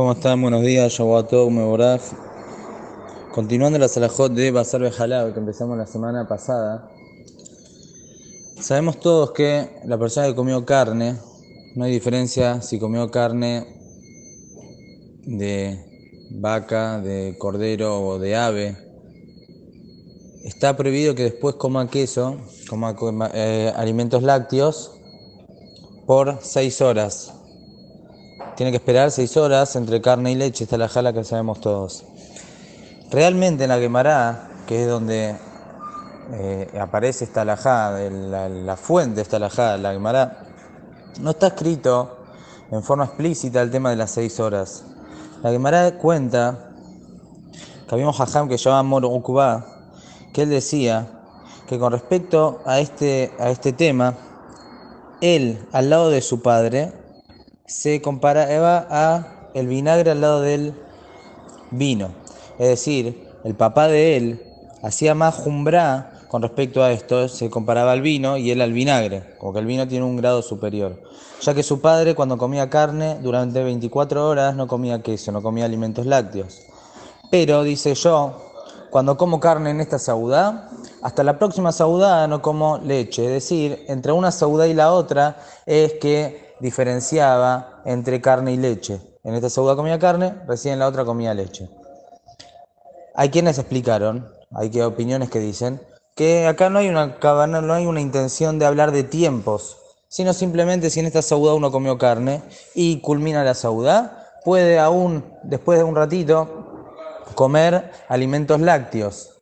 ¿cómo están? Buenos días, Shavuot Meboraj. Continuando la salajot de Bazar Bejalab que empezamos la semana pasada, sabemos todos que la persona que comió carne, no hay diferencia si comió carne de vaca, de cordero o de ave, está prohibido que después coma queso, coma eh, alimentos lácteos por seis horas. Tiene que esperar seis horas entre carne y leche, esta es la jala que sabemos todos. Realmente en la Gemara, que es donde eh, aparece esta alajá, la, la, fuente de esta alajá, la Gemara, no está escrito en forma explícita el tema de las seis horas. La Gemara cuenta que había un jajam que se llama Moro que él decía que con respecto a este, a este tema, él al lado de su padre se comparaba a el vinagre al lado del vino. Es decir, el papá de él hacía más jumbra con respecto a esto, se comparaba al vino y él al vinagre, como que el vino tiene un grado superior. Ya que su padre cuando comía carne durante 24 horas no comía queso, no comía alimentos lácteos. Pero, dice yo, cuando como carne en esta saudá, hasta la próxima saudá no como leche. Es decir, entre una saudá y la otra es que diferenciaba entre carne y leche. En esta saudá comía carne, recién en la otra comía leche. Hay quienes explicaron, hay que opiniones que dicen, que acá no hay una no hay una intención de hablar de tiempos, sino simplemente si en esta saudá uno comió carne y culmina la saudá, puede aún, después de un ratito, comer alimentos lácteos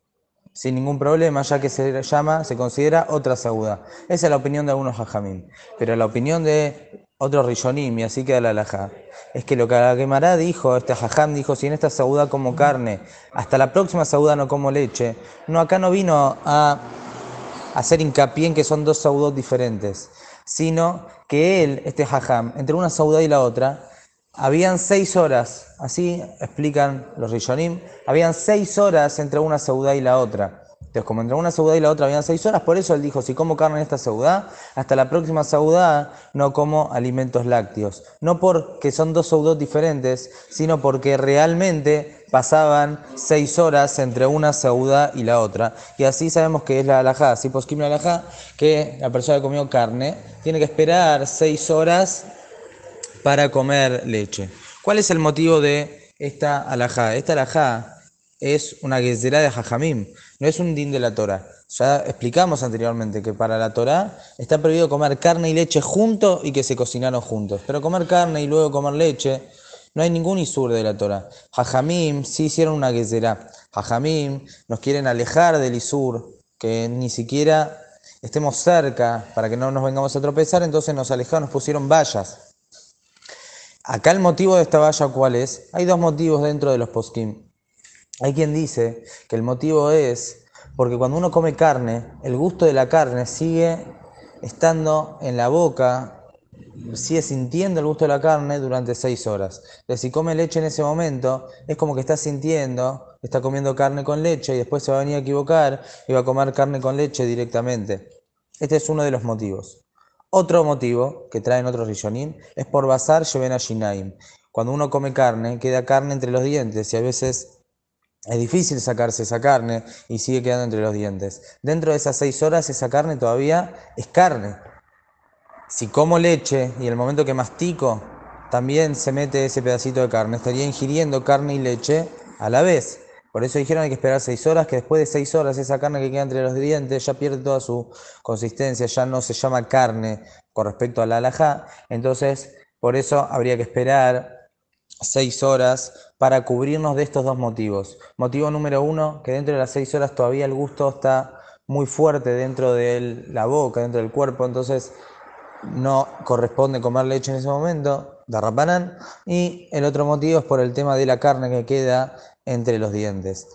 sin ningún problema, ya que se llama, se considera otra sauda. Esa es la opinión de algunos hajamim. Pero la opinión de otros rishonim, y así queda la alajá, es que lo que la Gemara dijo, este hajam dijo, si en esta sauda como carne, hasta la próxima sauda no como leche, no, acá no vino a hacer hincapié en que son dos saudos diferentes, sino que él, este hajam, entre una sauda y la otra, habían seis horas, así explican los Rishonim, habían seis horas entre una seudá y la otra. Entonces, como entre una seudá y la otra habían seis horas, por eso él dijo, si como carne en esta seudá, hasta la próxima seudá no como alimentos lácteos. No porque son dos seudot diferentes, sino porque realmente pasaban seis horas entre una seudá y la otra. Y así sabemos que es la alajá, así posquim la alajá, que la persona que comió carne tiene que esperar seis horas para comer leche. ¿Cuál es el motivo de esta alajá? Esta alajá es una gezerá de jajamim, no es un din de la Torah. Ya explicamos anteriormente que para la Torah está prohibido comer carne y leche juntos y que se cocinaron juntos. Pero comer carne y luego comer leche, no hay ningún isur de la Torah. Jajamim sí hicieron una gezerá. Jajamim nos quieren alejar del isur, que ni siquiera estemos cerca para que no nos vengamos a tropezar, entonces nos alejaron, nos pusieron vallas. Acá el motivo de esta valla, ¿cuál es? Hay dos motivos dentro de los poskim. Hay quien dice que el motivo es porque cuando uno come carne, el gusto de la carne sigue estando en la boca, sigue sintiendo el gusto de la carne durante seis horas. Si come leche en ese momento, es como que está sintiendo, está comiendo carne con leche y después se va a venir a equivocar y va a comer carne con leche directamente. Este es uno de los motivos. Otro motivo que traen otros rishonim es por basar lleven a shinaim. Cuando uno come carne, queda carne entre los dientes y a veces es difícil sacarse esa carne y sigue quedando entre los dientes. Dentro de esas seis horas esa carne todavía es carne. Si como leche y el momento que mastico también se mete ese pedacito de carne, estaría ingiriendo carne y leche a la vez. Por eso dijeron hay que esperar seis horas, que después de seis horas esa carne que queda entre los dientes ya pierde toda su consistencia, ya no se llama carne con respecto a la alajá. Entonces, por eso habría que esperar seis horas para cubrirnos de estos dos motivos. Motivo número uno, que dentro de las seis horas todavía el gusto está muy fuerte dentro de la boca, dentro del cuerpo, entonces no corresponde comer leche en ese momento, rapanán. Y el otro motivo es por el tema de la carne que queda entre los dientes.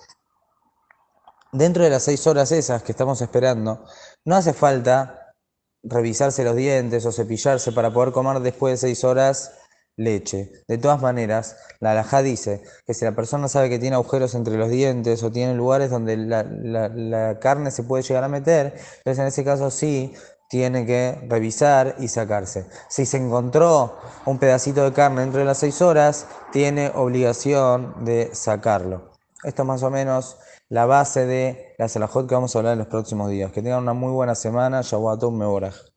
Dentro de las seis horas esas que estamos esperando, no hace falta revisarse los dientes o cepillarse para poder comer después de seis horas leche. De todas maneras, la alajá dice que si la persona sabe que tiene agujeros entre los dientes o tiene lugares donde la, la carne se puede llegar a meter, entonces en ese caso sí tiene que revisar y sacarse. Si se encontró un pedacito de carne dentro de las seis horas, tiene obligación de sacarlo. Esto es más o menos la base de la salahot que vamos a hablar en los próximos días. Que tengan una muy buena semana. Shawatum Meborach.